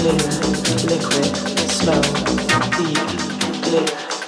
clear, liquid, slow, deep, clear.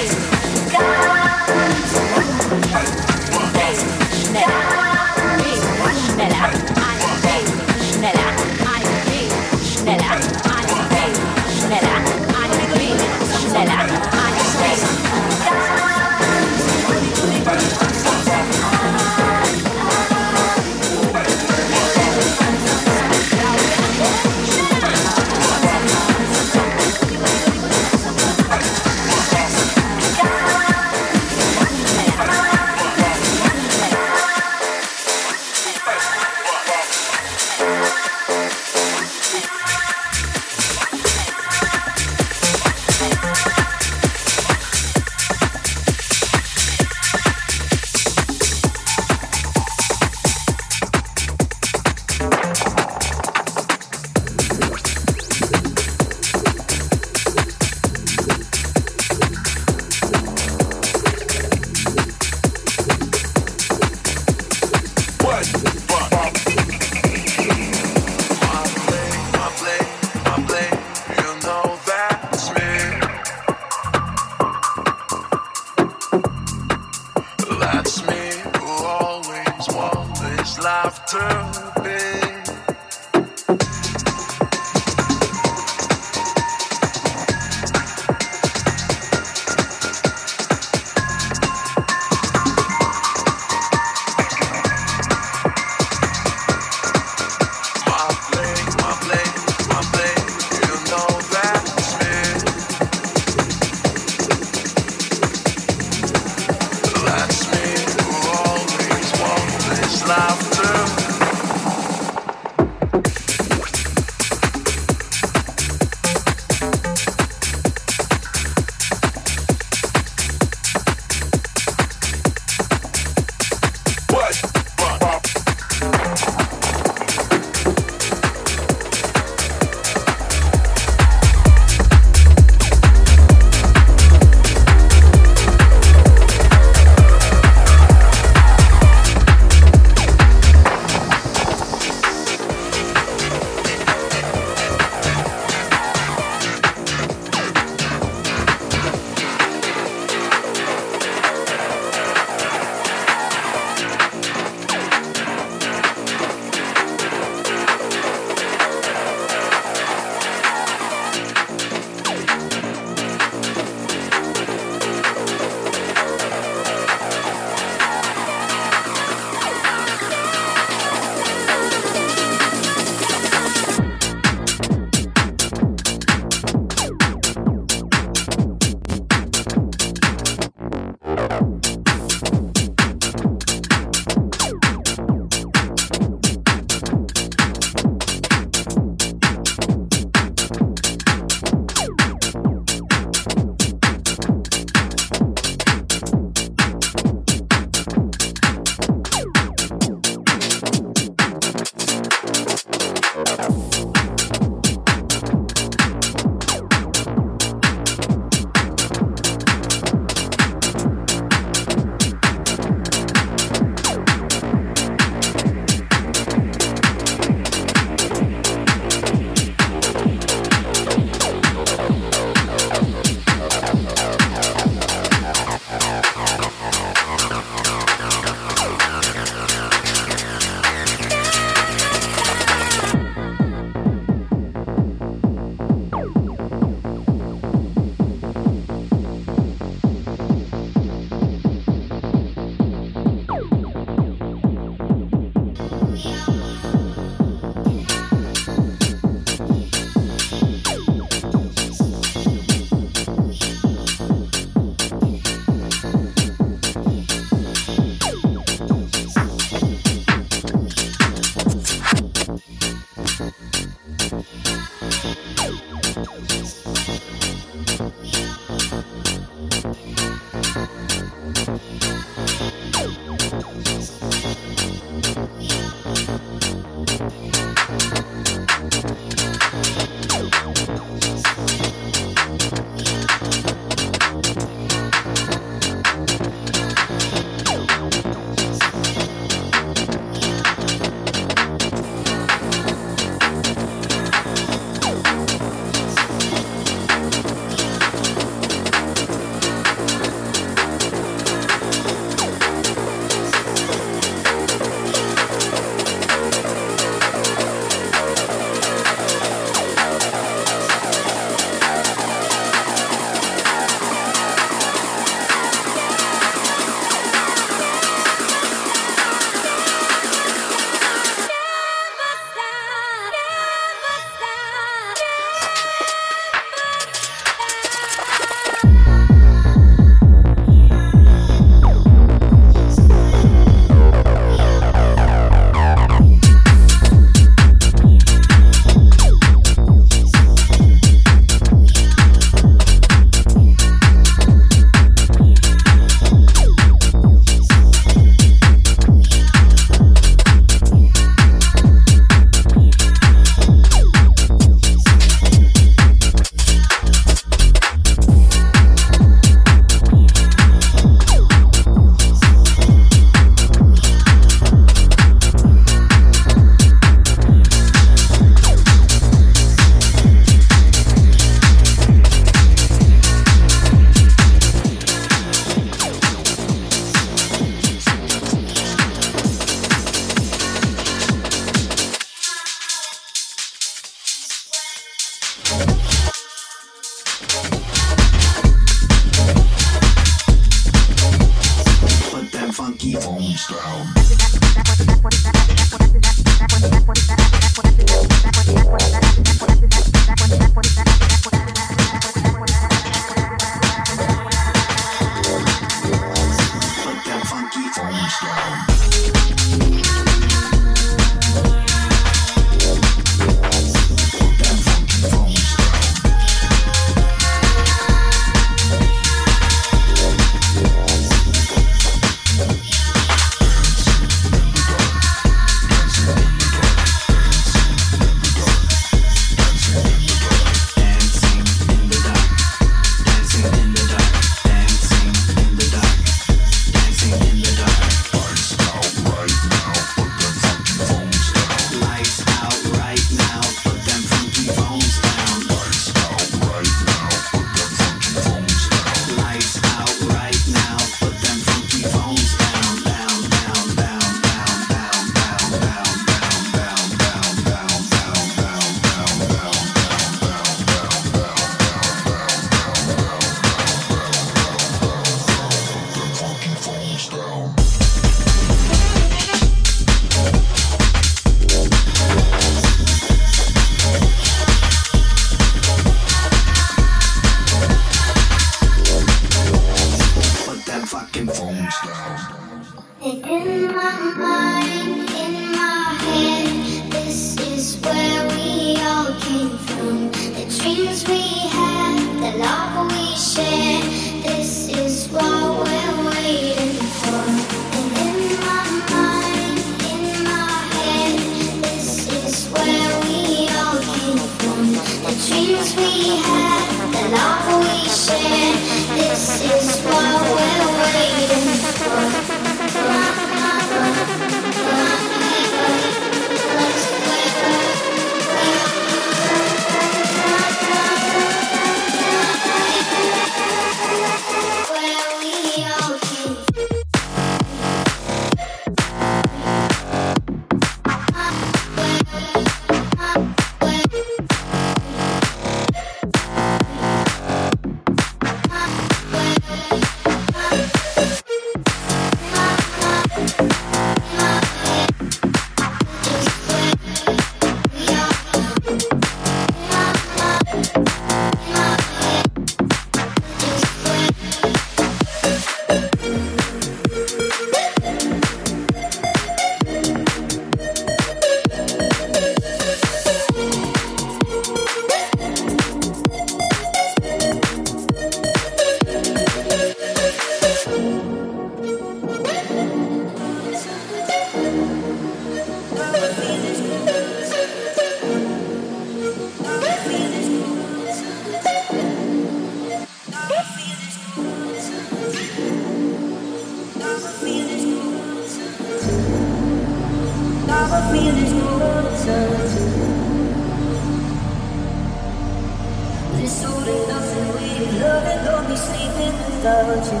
without you.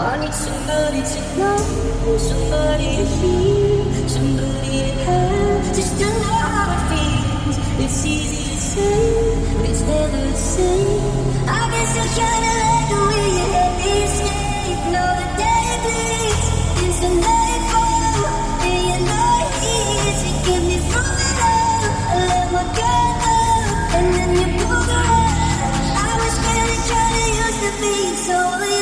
I need somebody to know, somebody to hear, somebody to have, just to know how it feels. It's easy to say, but it's never the same. I guess I kinda like the way you let me stay. The day bleeds into night. something so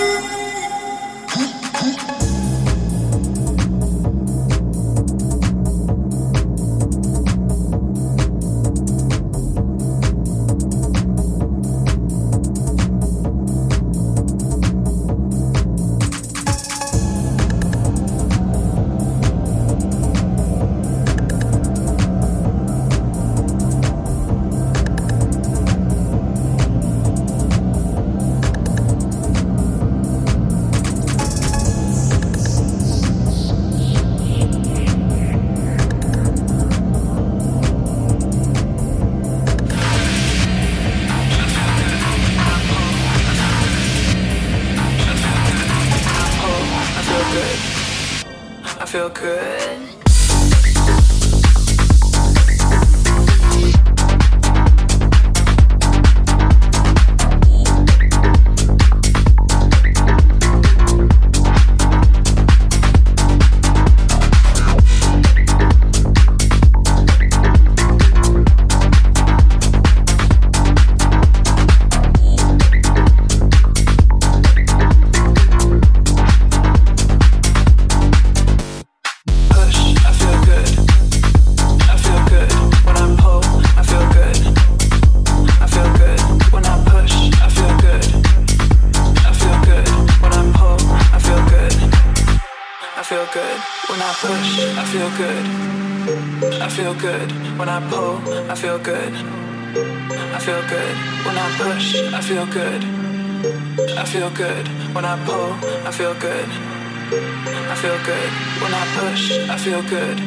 push, I feel good.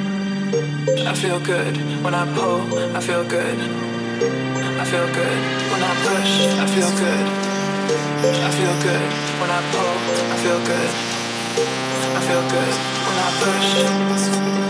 I feel good when I pull, I feel good. I feel good when I push, I feel good. I feel good when I pull, I feel good. I feel good when I push.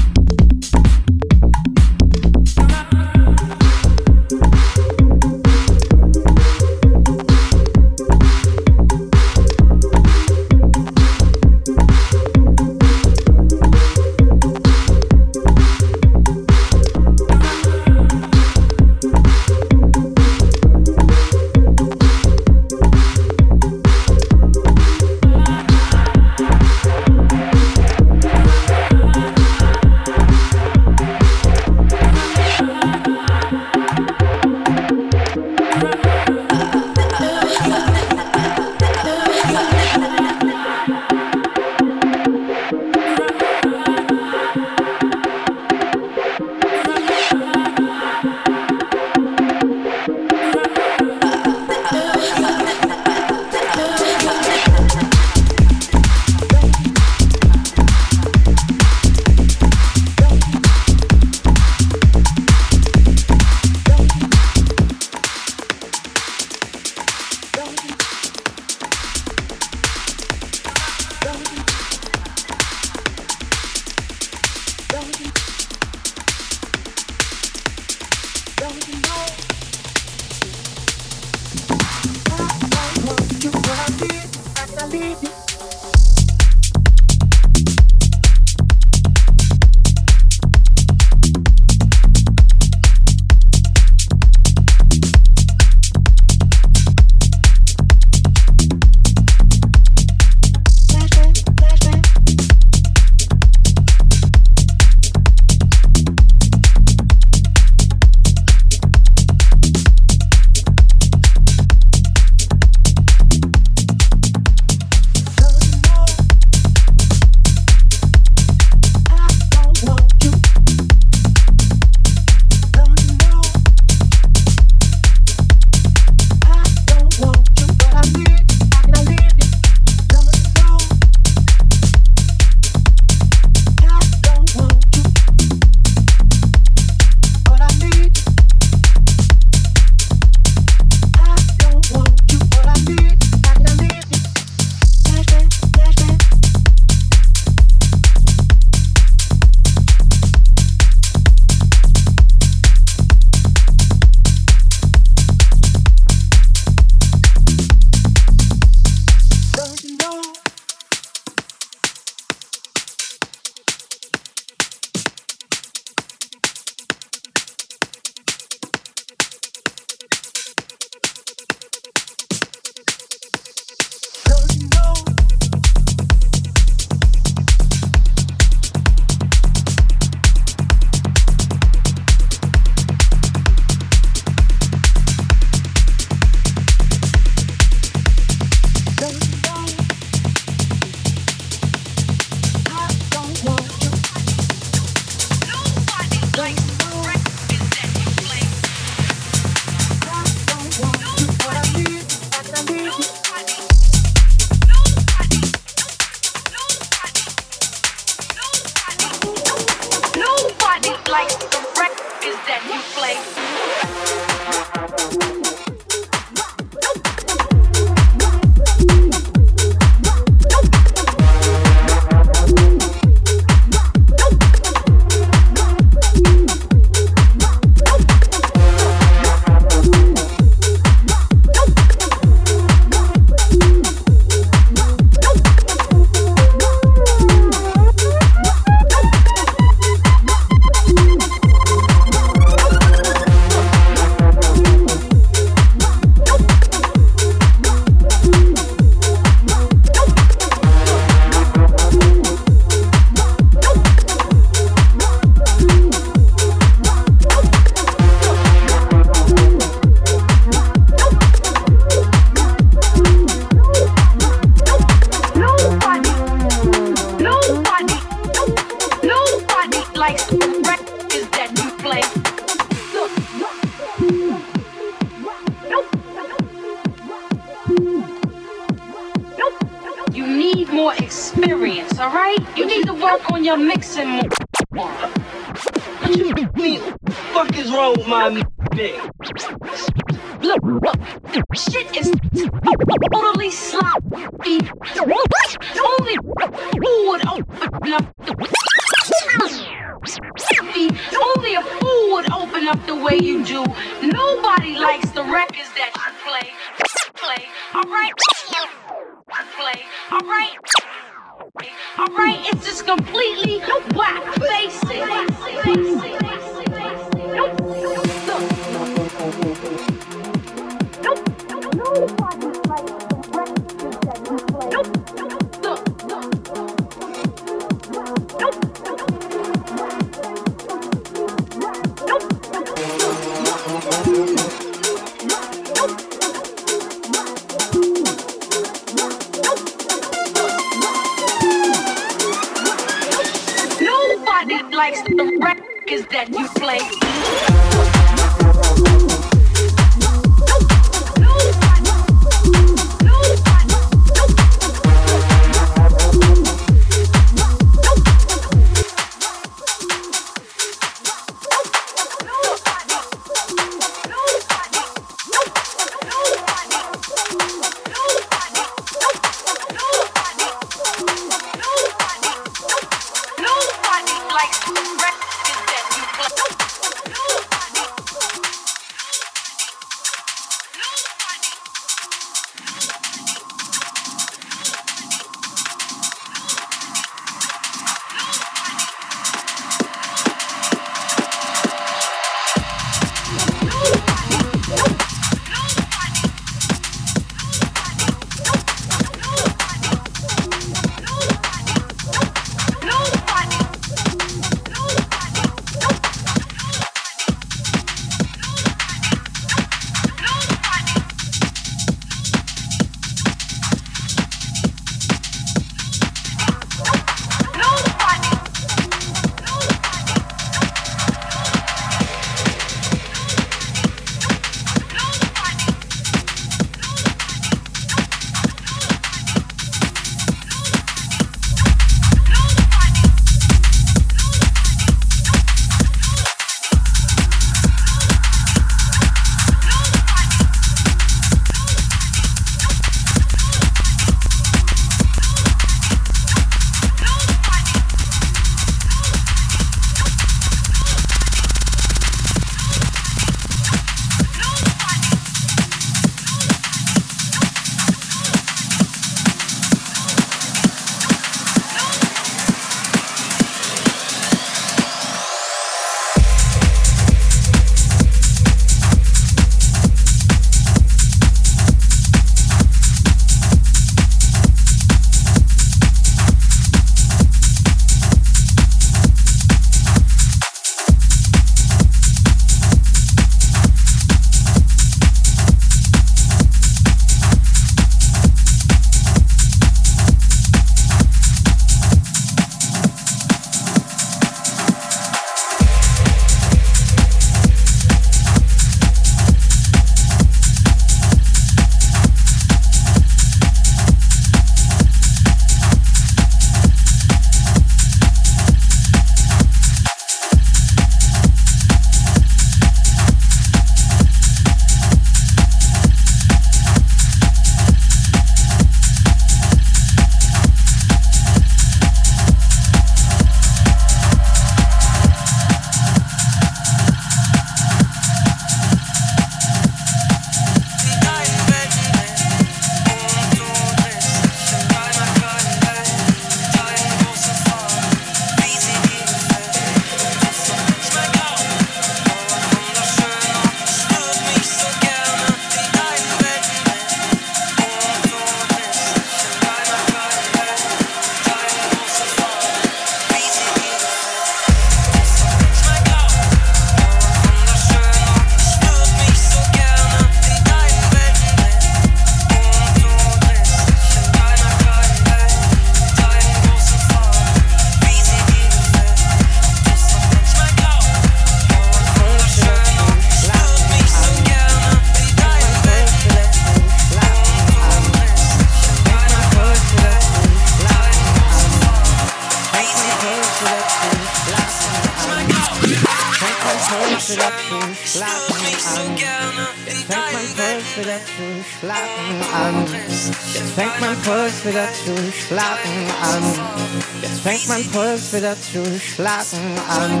Mein Puls wieder zu schlafen an.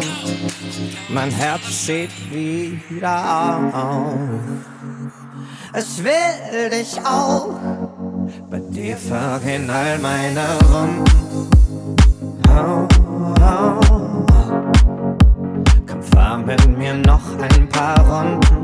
Mein Herz steht wieder auf. Es will dich auch. Bei dir vergehen all meine Wunden. Oh, oh fahr mit mir noch ein paar Runden.